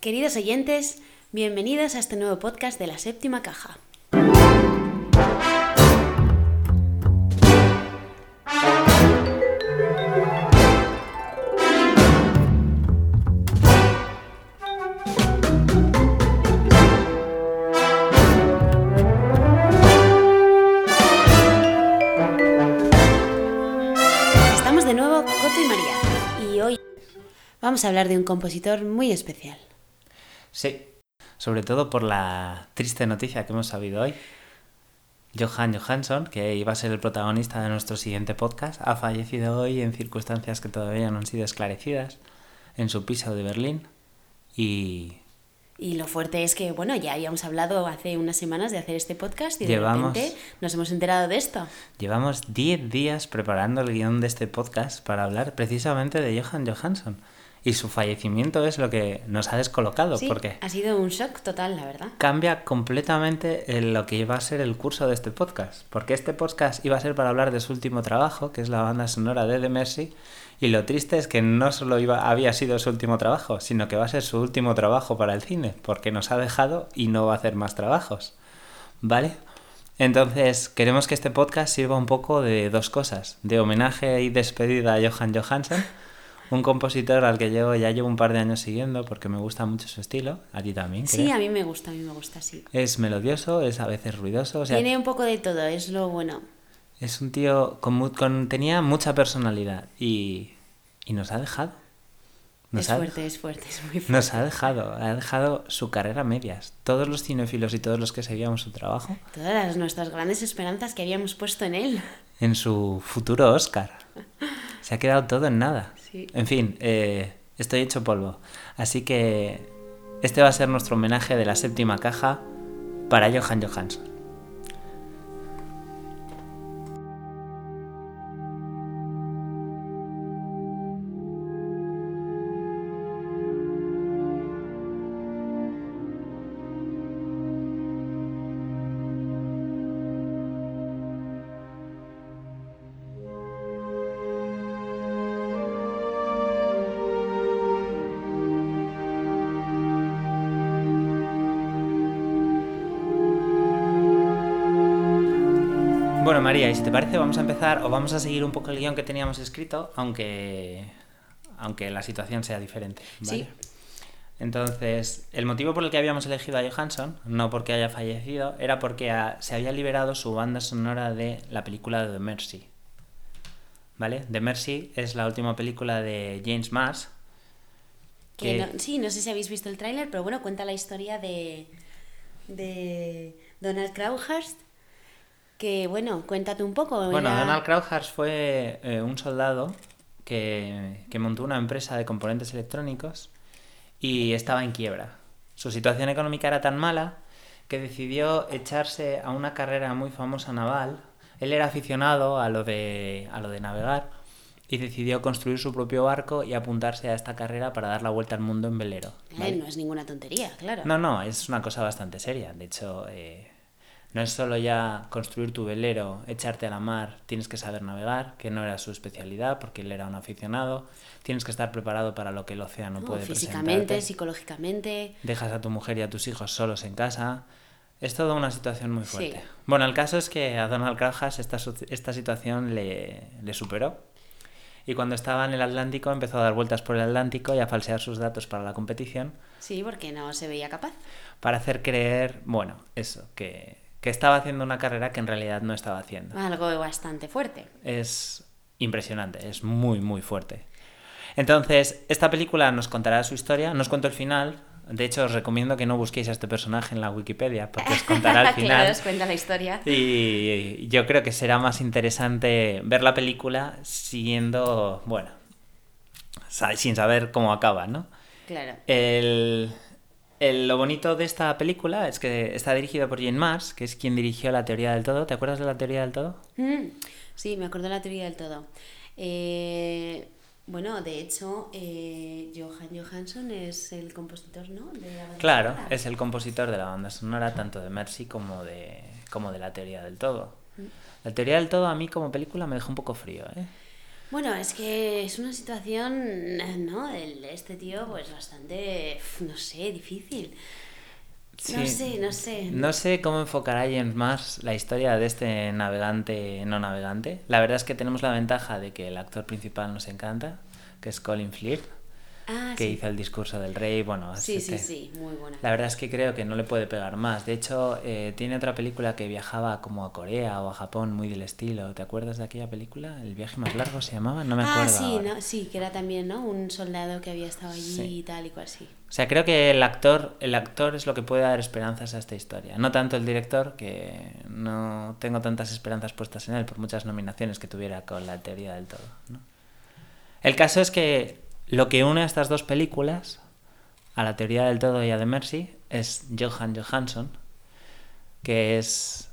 Queridos oyentes, bienvenidos a este nuevo podcast de la séptima caja. Estamos de nuevo Coto y María y hoy vamos a hablar de un compositor muy especial. Sí, sobre todo por la triste noticia que hemos sabido hoy. Johan Johansson, que iba a ser el protagonista de nuestro siguiente podcast, ha fallecido hoy en circunstancias que todavía no han sido esclarecidas en su piso de Berlín. Y Y lo fuerte es que, bueno, ya habíamos hablado hace unas semanas de hacer este podcast y de Llevamos- repente nos hemos enterado de esto. llevamos 10 días preparando el guion de este podcast para hablar precisamente de Johan Johansson. Y su fallecimiento es lo que nos ha descolocado, Sí, porque ha sido un shock total, la verdad. cambia completamente lo que iba a ser el curso de este podcast. Porque este podcast iba a ser para hablar de su último trabajo, que es la banda sonora de The Mercy. Y lo triste es que no solo iba, había sido su último trabajo, sino que va a ser su último trabajo para el cine, porque nos ha dejado y no va a hacer más trabajos. ¿Vale? Entonces, queremos que este podcast sirva un poco de dos cosas: de homenaje y despedida a Johan Johansson, un compositor al que llevo, ya llevo un par de años siguiendo porque me gusta mucho su estilo. A ti también. Sí, creo. a mí me gusta, a mí me gusta, sí. Es melodioso, es a veces ruidoso. O sea, Tiene un poco de todo, es lo bueno. es un tío con, tenía mucha personalidad y, y nos ha dejado. Nos es ha, fuerte, es fuerte, es muy fuerte. nos ha dejado, ha dejado su carrera a medias. Todos los cinéfilos y todos los que seguíamos su trabajo Todas las, nuestras grandes esperanzas que habíamos puesto en él. en su futuro Oscar. Se ha quedado todo en nada. Sí. En fin, eh, estoy hecho polvo. Así que este va a ser nuestro homenaje de la séptima caja para Johan Johansson. Bueno, María, y si te parece, vamos a empezar o vamos a seguir un poco el guion que teníamos escrito, aunque, aunque la situación sea diferente. ¿vale? Sí. Entonces, el motivo por el que habíamos elegido a Johansson, no porque haya fallecido, era porque ah, se había liberado su banda sonora de la película de The Mercy. ¿Vale? The Mercy es la última película de James Mars. Que que- no- sí, no sé si habéis visto el tráiler, pero bueno, cuenta la historia de, de Donald Crowhurst. Que bueno, cuéntate un poco. Bueno, era- Donald Crowhurst fue eh, un soldado que, que montó una empresa de componentes electrónicos y estaba en quiebra. Su situación económica era tan mala que decidió echarse a una carrera muy famosa naval. Él era aficionado a lo de, a lo de navegar y decidió construir su propio barco y apuntarse a esta carrera para dar la vuelta al mundo en velero. Eh, no es ninguna tontería, claro. No, no, es una cosa bastante seria. De hecho, eh, no es solo ya construir tu velero, echarte a la mar, tienes que saber navegar, que no era su especialidad porque él era un aficionado. Tienes que estar preparado para lo que el océano No, puede físicamente, presentarte. psicológicamente. Dejas a tu mujer y a tus hijos solos en casa. Es toda una situación muy Sí. fuerte. Bueno, el caso es que a Donald Crowhurst esta, esta situación le, le superó. Y cuando estaba en el Atlántico empezó a dar vueltas por el Atlántico y a falsear sus datos para la competición Sí, porque no se veía capaz. para hacer creer, bueno, eso, que, que estaba haciendo una carrera que en realidad no estaba haciendo. Algo bastante fuerte. Es impresionante, es muy, muy fuerte. Entonces, esta película nos contará su historia, no os cuento el final. De hecho, os recomiendo que no busquéis a este personaje en la Wikipedia, porque os contará el final. claro, os cuenta la historia. Y yo creo que será más interesante ver la película siguiendo, bueno, sin saber cómo acaba, ¿no? Claro. El, el- lo bonito de esta película es que está dirigida por Jane Mars, que es quien dirigió La teoría del todo. ¿Te acuerdas de La teoría del todo? Mm, sí, me acuerdo de la teoría del todo. Eh, Bueno, de hecho, eh, Johan Johansson es el compositor, ¿no? De la banda Claro, sonora. es el compositor de la banda sonora tanto de Mercy como de, como de La teoría del todo. Mm. La teoría del todo a mí como película me dejó un poco frío, ¿eh? Bueno, es que es una situación, ¿no? El, este tío, pues bastante, no sé, difícil. No sé, no sé. No sé cómo enfocará James más la historia de este navegante no navegante. La verdad es que tenemos la ventaja de que el actor principal nos encanta, que es Colin Firth Ah, que sí. hizo el discurso del rey. Bueno, Sí, sí, sí, muy buena. La verdad es que creo que no le puede pegar más. De hecho, eh, tiene otra película que viajaba como a Corea o a Japón, muy del estilo. ¿Te acuerdas de aquella película? ¿El viaje más largo se llamaba? No me acuerdo. ah, sí, ahora. ¿no? sí, que era también, ¿no? Un soldado que había estado allí Sí. y tal y cual, sí. O sea, creo que el actor, el actor es lo que puede dar esperanzas a esta historia. No tanto el director, que no tengo tantas esperanzas puestas en él por muchas nominaciones que tuviera con la teoría del todo. ¿no? El caso es que lo que une a estas dos películas, a la teoría del todo y a The Mercy, es Johan Johansson, que es,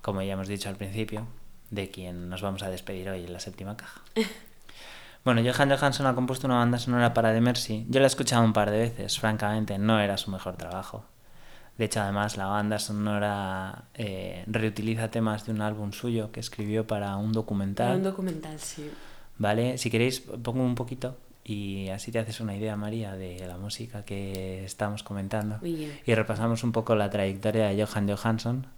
como ya hemos dicho al principio, de quien nos vamos a despedir hoy en la séptima caja. Bueno, Johan Johansson ha compuesto una banda sonora para The Mercy. Yo la he escuchado un par de veces, francamente no era su mejor trabajo. De hecho, además, la banda sonora eh, reutiliza temas de un álbum suyo que escribió para un documental. Un documental, sí. ¿Vale? Si queréis, pongo un poquito y así te haces una idea, María, de la música que estamos comentando. Bien. Y repasamos un poco la trayectoria de Johan Johansson,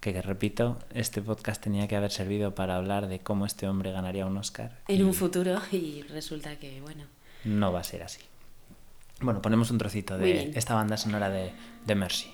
que, que, repito, este podcast tenía que haber servido para hablar de cómo este hombre ganaría un Oscar. En y un futuro y resulta que, bueno. No va a ser así. Bueno, ponemos un trocito de esta banda sonora de, de Mercy.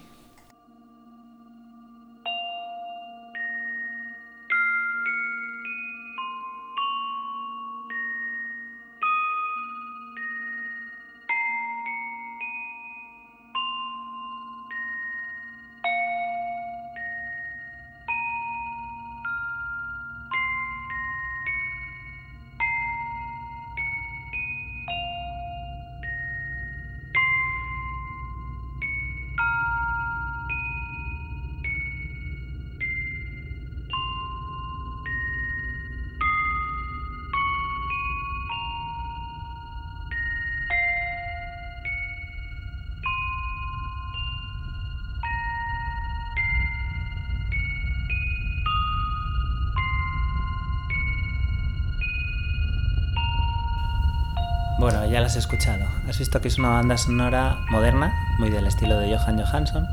Bueno, ya las he escuchado. Has visto que es una banda sonora moderna, muy del estilo de Johan Johansson.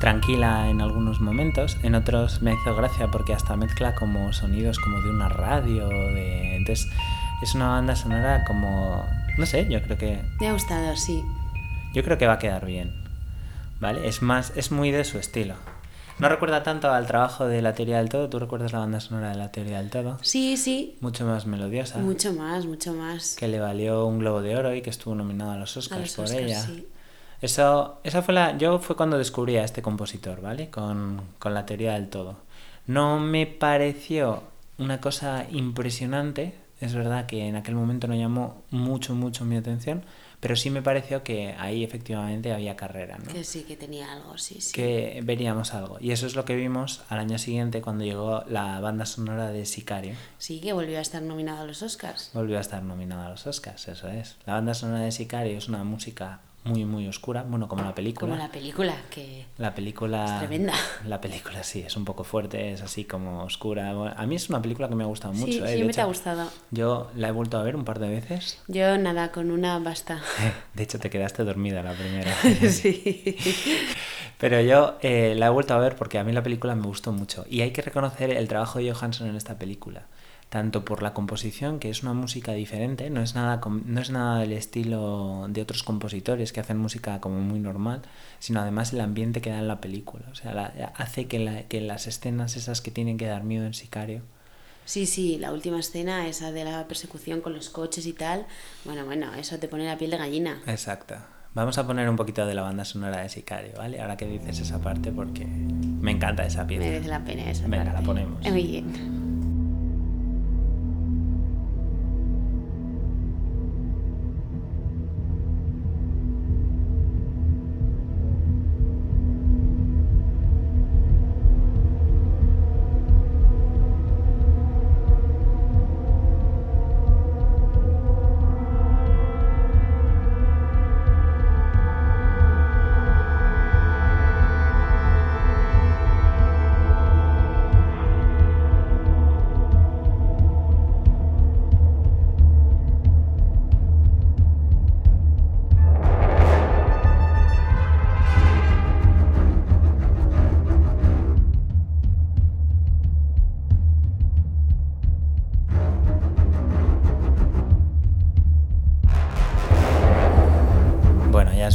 Tranquila en algunos momentos, en otros me hizo gracia porque hasta mezcla como sonidos como de una radio. De... Entonces, es una banda sonora como. No sé, yo creo que. Me ha gustado, sí. Yo creo que va a quedar bien. ¿Vale? Es más, es muy de su estilo. No recuerda tanto al trabajo de la teoría del todo. ¿Tú recuerdas la banda sonora de la teoría del todo? Sí, sí. Mucho más melodiosa. Mucho más, mucho más. Que le valió un Globo de Oro y que estuvo nominado a los Oscars A los por Oscars, ella. sí. Eso, esa fue la. Yo fue cuando descubrí a este compositor, ¿vale? Con, con la teoría del todo. No me pareció una cosa impresionante. Es verdad que en aquel momento no llamó mucho, mucho mi atención. Pero sí me pareció que ahí efectivamente había carrera, ¿no? Que sí, que tenía algo, sí, sí. que veríamos algo. Y eso es lo que vimos al año siguiente cuando llegó la banda sonora de Sicario. Sí, que volvió a estar nominado a los Oscars. Volvió a estar nominada a los Oscars, eso es. La banda sonora de Sicario es una música muy, muy oscura, bueno, como la película. Como la película, que La película... Es tremenda. La película sí, es un poco fuerte, es así como oscura. A mí es una película que me ha gustado mucho. sí, ¿eh? De siempre te ha hecho, gustado. Yo la he vuelto a ver un par de veces. Yo nada, con una basta. De hecho, te quedaste dormida la primera. sí. Pero yo eh, la he vuelto a ver porque a mí la película me gustó mucho. Y hay que reconocer el trabajo de Johansson en esta película. Tanto por la composición, que es una música diferente, no es nada, no es nada del estilo de otros compositores que hacen música como muy normal, sino además el ambiente que da en la película. O sea, la- hace que, la- que las escenas esas que tienen que dar miedo en Sicario Sí, sí, la última escena, esa de la persecución con los coches y tal. Bueno, bueno, eso te pone la piel de gallina. Exacto. Vamos a poner un poquito de la banda sonora de Sicario, ¿vale? Ahora que dices esa parte porque me encanta esa pieza. Merece la pena esa Venga, parte. la ponemos. Muy bien.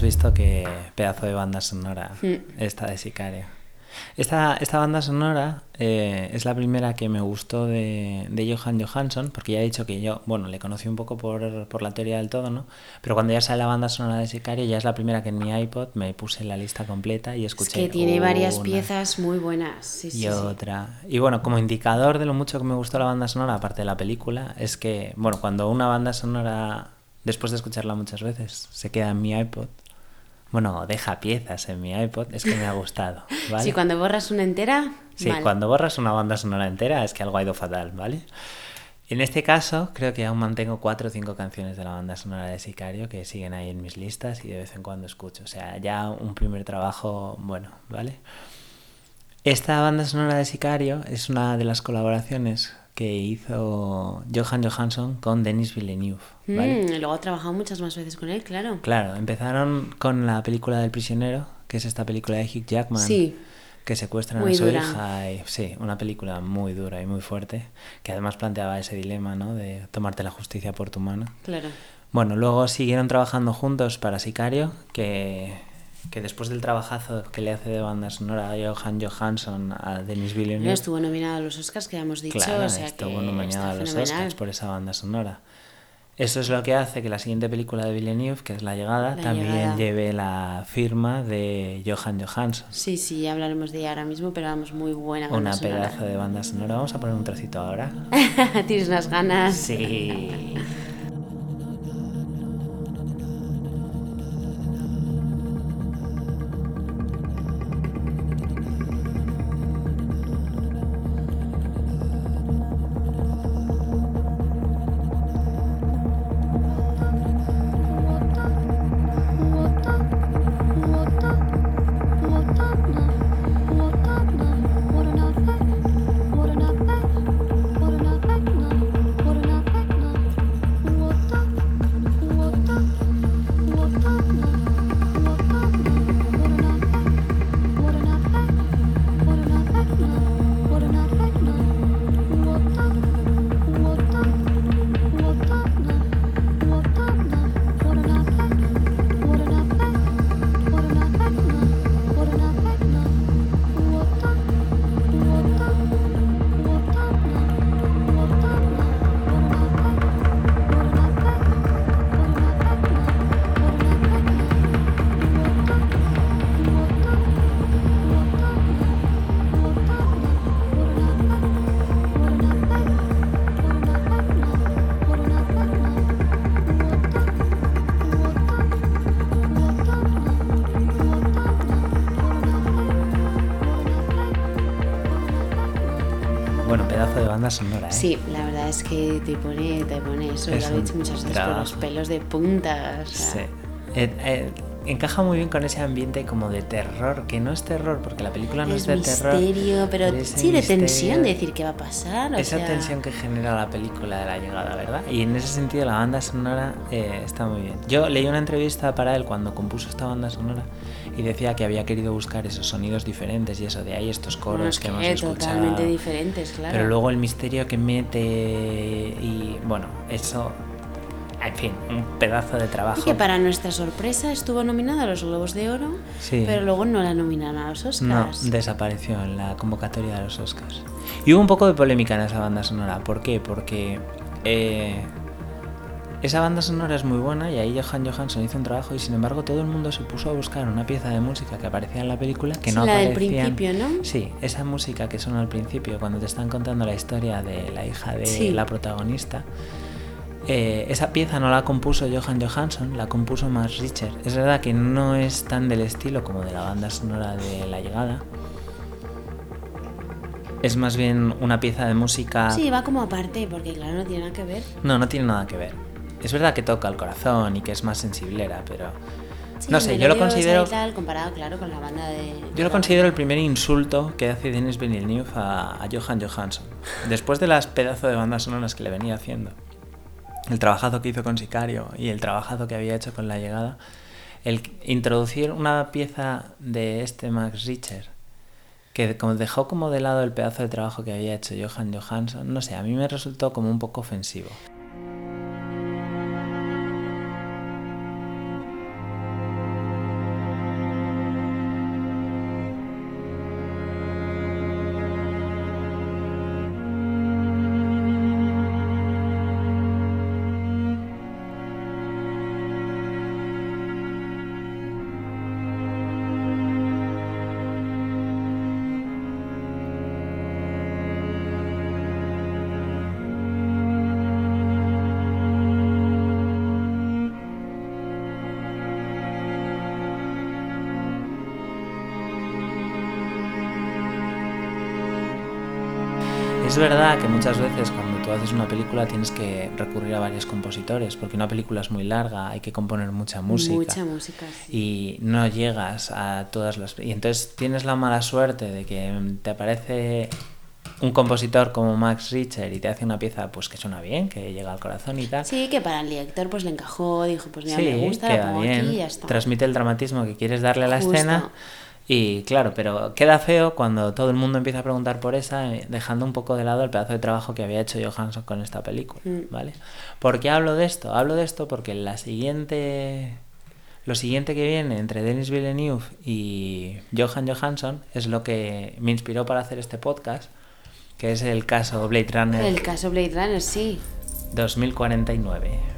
Visto que pedazo de banda sonora Mm. esta de Sicario. Esta, esta banda sonora eh, es la primera que me gustó de, de Johan Johansson, porque ya he dicho que yo, bueno, le conocí un poco por, por la teoría del todo, ¿no? Pero cuando ya sale la banda sonora de Sicario, ya es la primera que en mi iPod me puse en la lista completa y Es escuché. que tiene varias una piezas muy buenas. Sí, sí, y sí. otra. Y bueno, como indicador de lo mucho que me gustó la banda sonora, aparte de la película, es que, bueno, cuando una banda sonora, después de escucharla muchas veces, se queda en mi iPod, bueno, deja piezas en mi iPod, es que me ha gustado, ¿vale? Sí, cuando borras una entera, Sí, mal. cuando borras una banda sonora entera es que algo ha ido fatal, ¿vale? En este caso, creo que aún mantengo cuatro o cinco canciones de la banda sonora de Sicario que siguen ahí en mis listas y de vez en cuando escucho. O sea, ya un primer trabajo bueno, ¿vale? Esta banda sonora de Sicario es una de las colaboraciones que hizo Johan Johansson con Denis Villeneuve, ¿vale? Mm, y luego he trabajado muchas más veces con él, claro. Claro, empezaron con la película del prisionero, que es esta película de Hugh Jackman, Sí. que secuestran Muy a su dura. hija. Y, sí, una película muy dura y muy fuerte, que además planteaba ese dilema, ¿no? De tomarte la justicia por tu mano. Claro. Bueno, luego siguieron trabajando juntos para Sicario, que, que después del trabajazo que le hace de banda sonora a Johan Johansson a Denis No Villeneuve, estuvo nominado a los Oscars, que ya hemos dicho, claro, o sea estuvo nominado a los fenomenal. Oscars por esa banda sonora. Eso es lo que hace que la siguiente película de Villeneuve, que es La Llegada, La también Llegada. lleve la firma de Johan Johansson. Sí, sí, ya hablaremos de ella ahora mismo, pero vamos, muy buena. banda Una sonora. pedazo de banda sonora. Vamos a poner un trocito ahora. Tienes unas ganas. Sí. Banda sonora, ¿eh? Sí, la verdad es que te pone, te pone eso, Es lo he dicho muchas veces, por los pelos de punta. o sea, Sí. Eh, eh, encaja muy bien con ese ambiente como de terror, que no es terror, porque la película no es, es de terror. misterio, pero ese sí de misterio, tensión, de decir qué va a pasar. O Esa sea, tensión que genera la película de la llegada, ¿verdad? Y en ese sentido la banda sonora eh, está muy bien. Yo leí una entrevista para él cuando compuso esta banda sonora y decía que había querido buscar esos sonidos diferentes y eso de ahí estos coros que hemos escuchado. totalmente diferentes, claro. Pero luego el misterio que mete y bueno, eso, en fin, un pedazo de trabajo. Y que para nuestra sorpresa estuvo nominada a los Globos de Oro, Sí. pero luego no la nominaron a los No, Oscars. desapareció en la convocatoria de los Oscars. Y hubo un poco de polémica en esa banda sonora. ¿Por qué? Porque eh, esa banda sonora es muy buena y ahí Johan Johansson hizo un trabajo y sin embargo todo el mundo se puso a buscar una pieza de música que aparecía en la película que no la del aparecía. principio, ¿no? Sí, esa música que suena al principio cuando te están contando la historia de la hija de Sí. la protagonista. Eh, esa pieza no la compuso Johan Johansson, la compuso Max Richter. Es verdad que no es tan del estilo como de la banda sonora de La Llegada. Es más bien una pieza de música... Sí, va como aparte, porque claro, no tiene nada que ver. No, no tiene nada que ver. Es verdad que toca el corazón y que es más sensiblera, pero... Sí, no sé, yo lo considero... tal, comparado, claro, con la banda de... Yo lo considero el primer insulto que hace Denis Villeneuve a, a Johan Johansson. Después de las pedazos de bandas sonoras que le venía haciendo, el trabajazo que hizo con Sicario y el trabajazo que había hecho con La Llegada, el introducir una pieza de este Max Richter que dejó como de lado el pedazo de trabajo que había hecho Johan Johansson, no sé, a mí me resultó como un poco ofensivo. Es verdad que muchas veces cuando tú haces una película tienes que recurrir a varios compositores, porque una película es muy larga, hay que componer mucha música. Mucha música, Y no llegas a todas las... Y entonces tienes la mala suerte de que te aparece un compositor como Max Richter y te hace una pieza pues que suena bien, que llega al corazón y tal. Sí, que para el director pues le encajó, dijo pues mira, me gusta, la pongo aquí y ya está. Transmite el dramatismo que quieres darle a la escena. Y claro, pero queda feo cuando todo el mundo empieza a preguntar por esa, eh, dejando un poco de lado el pedazo de trabajo que había hecho Johansson con esta película, Mm. ¿vale? ¿Por qué hablo de esto? Hablo de esto porque la siguiente lo siguiente que viene entre Denis Villeneuve y Johan Johansson es lo que me inspiró para hacer este podcast, que es el caso Blade Runner El caso Blade Runner, sí. 2049.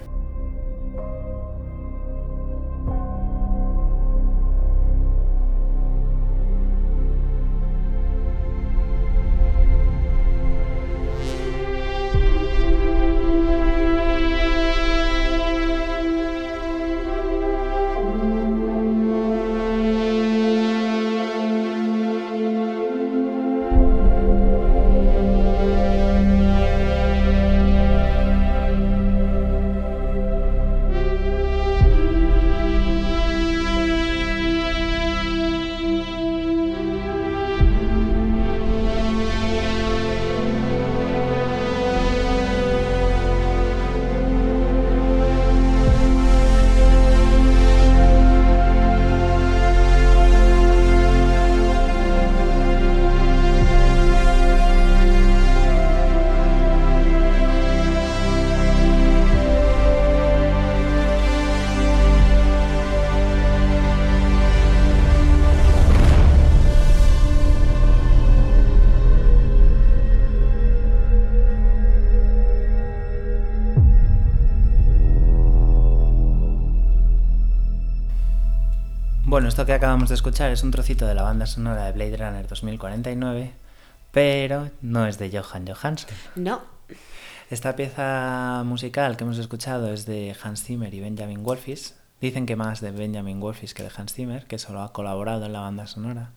Bueno, esto que acabamos de escuchar es un trocito de la banda sonora de Blade Runner 2049, pero no es de Johan Johansson. No. Esta pieza musical que hemos escuchado es de Hans Zimmer y Benjamin Wolfis. Dicen que más de Benjamin Wolfis que de Hans Zimmer, que solo ha colaborado en la banda sonora.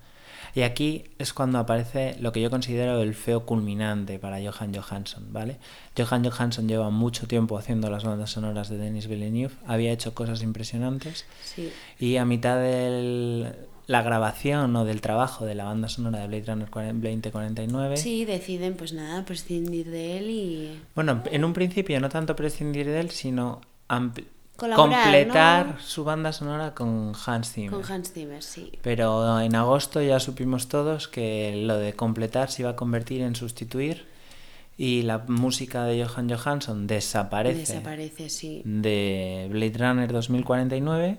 Y aquí es cuando aparece lo que yo considero el feo culminante para Johan Johansson, ¿vale? Johan Johansson lleva mucho tiempo haciendo las bandas sonoras de Denis Villeneuve, había hecho cosas impresionantes Sí. y a mitad de la grabación o del trabajo de la banda sonora de Blade Runner 2049, Sí, deciden pues nada, prescindir de él y bueno, en un principio no tanto prescindir de él, sino Colaborar, completar ¿no? su banda sonora con Hans Zimmer. con Hans Zimmer, sí. Pero en agosto ya supimos todos que lo de completar se iba a convertir en sustituir y la música de Johan Johansson desaparece, Desaparece, sí. de Blade Runner 2049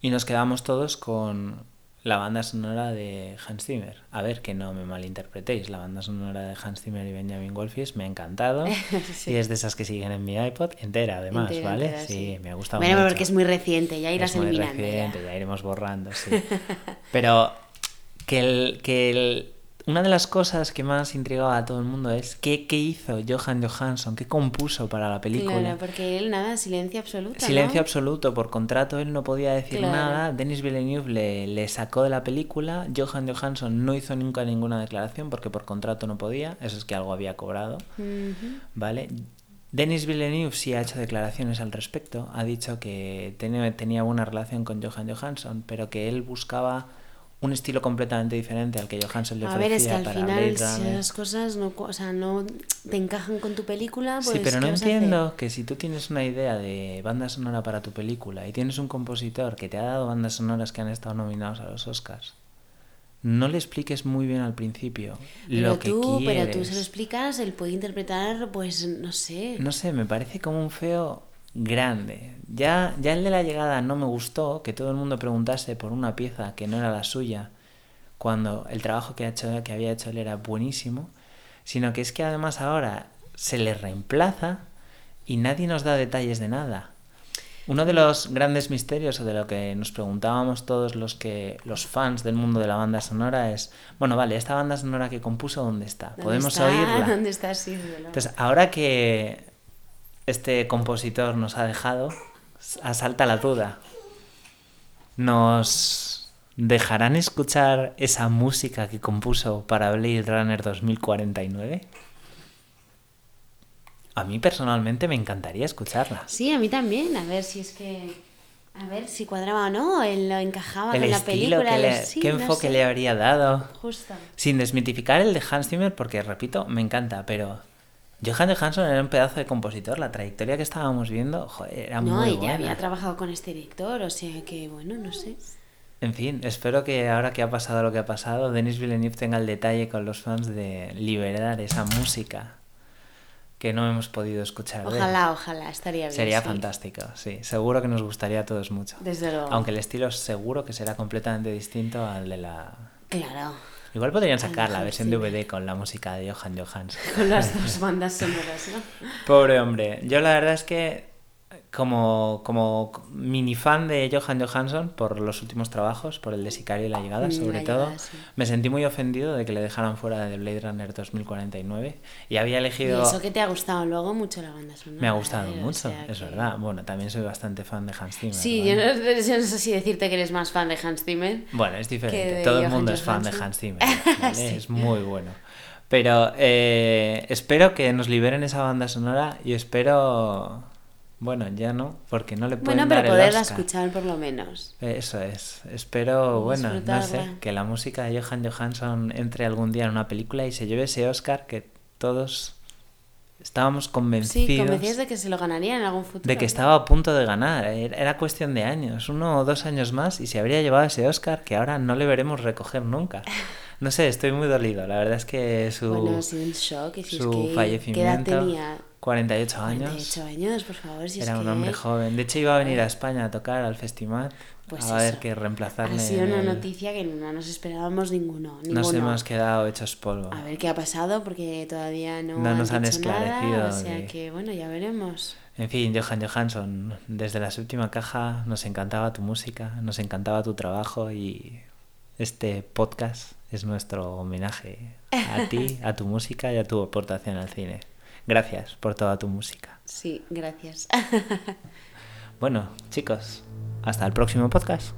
y nos quedamos todos con la banda sonora de Hans Zimmer. A ver, que no me malinterpretéis, la banda sonora de Hans Zimmer y Benjamin Wolfis me ha encantado Sí. y es de esas que siguen en mi iPod entera además, Entera, ¿vale? entera, sí, sí. me ha gustado Bueno, mucho. porque es muy reciente, ya irás Es muy eliminando. ya. reciente, ya iremos borrando, sí. Pero que, el, que el- una de las cosas que más intrigaba a todo el mundo es qué, qué hizo Johan Johansson, qué compuso para la película. Claro, porque él nada, silencio absoluto. Silencio ¿no? absoluto, por contrato él no podía decir Claro. nada. Denis Villeneuve le, le sacó de la película. Johan Johansson no hizo nunca ninguna declaración porque por contrato no podía. Eso es que algo había cobrado. ¿Vale? Denis Villeneuve sí ha hecho declaraciones al respecto. Ha dicho que tenía, tenía buena relación con Johan Johansson, pero que él buscaba un estilo completamente diferente al que Johansson le A ofrecía ver, es que al para final si las cosas no, o sea, no te encajan con tu película, pues sí, pero ¿qué no a entiendo que si tú tienes una idea de banda sonora para tu película y tienes un compositor que te ha dado bandas sonoras que han estado nominados a los Oscars, no le expliques muy bien al principio Pero lo que tú, quieres. pero tú se lo explicas, él puede interpretar, pues no sé. No sé, me parece como un feo grande. Ya, ya el de la llegada no me gustó, que todo el mundo preguntase por una pieza que no era la suya, cuando el trabajo que, ha hecho, que había hecho él era buenísimo, sino que es que además ahora se le reemplaza y nadie nos da detalles de nada. Uno de los grandes misterios o de lo que nos preguntábamos todos los que los fans del mundo de la banda sonora es, bueno, vale, esta banda sonora que compuso ¿dónde está? ¿Dónde ¿Podemos está? oírla? ¿Dónde está? Sí. Entonces, ahora que este compositor nos ha dejado, asalta la duda. ¿Nos dejarán escuchar esa música que compuso para Blade Runner 2049? a mí personalmente me encantaría escucharla. Sí, a mí también. A ver si es que. A ver si cuadraba o no, él lo encajaba El con la película. que le- los- sí, qué no enfoque sé. le habría dado. Justo. Sin desmitificar el de Hans Zimmer, porque repito, me encanta, pero Johan Johansson era un pedazo de compositor. La trayectoria que estábamos viendo, joder, era No, muy y ya buena. había trabajado con este director, o sea que, bueno, no sé. En fin, espero que ahora que ha pasado lo que ha pasado, Denis Villeneuve tenga el detalle con los fans de liberar esa música que no hemos podido escuchar. Ojalá, ojalá, estaría bien. Sería sí. fantástico, sí. Seguro que nos gustaría a todos mucho. Desde luego. Aunque el estilo seguro que será completamente distinto al de la... Claro, Igual podrían sacar la versión. DVD con la música de Johan Johansson. con las dos bandas sonoras, ¿no? Pobre hombre. Yo la verdad es que como, como mini fan de Johan Johansson por los últimos trabajos, por el de Sicario y la llegada Mm, sobre La todo, Llegada, sí. me sentí muy ofendido de que le dejaran fuera de Blade Runner 2049 y había Y elegido... eso que te ha gustado luego mucho la banda sonora. Me ha gustado ¿eh? O mucho, sea es que- verdad. Bueno, también soy bastante fan de Hans Zimmer. Sí, yo no, yo no sé si decirte que eres más fan de Hans Zimmer. Bueno, es diferente. Todo el mundo es fan de Johansson. Hans Zimmer. ¿vale? Sí. Es muy bueno. Pero eh, espero que nos liberen esa banda sonora y espero... Bueno, ya no, porque no le pueden Bueno, pero dar el poderla Oscar. escuchar por lo menos. Eso es. Espero, bueno, no sé, que la música de Johan Johansson entre algún día en una película y se lleve ese Oscar que todos estábamos Sí, convencidos convencidos de que se lo ganaría en algún futuro. de que estaba a punto de ganar. Era era cuestión de años, uno o dos años más, y se habría llevado ese Oscar que ahora no le veremos recoger nunca. No sé, estoy muy dolido. La verdad es que su, Bueno, ha sido un shock. Y si es su que, ¿Qué edad fallecimiento, tenía? 48 años, 48 años, por favor. Si era es un que hombre joven. De hecho, iba a venir a España a tocar al festival. Pues a ver que reemplazarle. Ha sido una el- noticia que no nos esperábamos ninguno. Nos ninguno. hemos quedado hechos polvo. A ver qué ha pasado porque todavía no, No nos han dicho nada, esclarecido o sea que, bueno, ya veremos. En fin, Johan Johansson, desde la séptima caja nos encantaba tu música, nos encantaba tu trabajo y este podcast es nuestro homenaje a ti, a tu música y a tu aportación al cine. Gracias por toda tu música. Sí, gracias. Bueno, chicos, hasta el próximo podcast.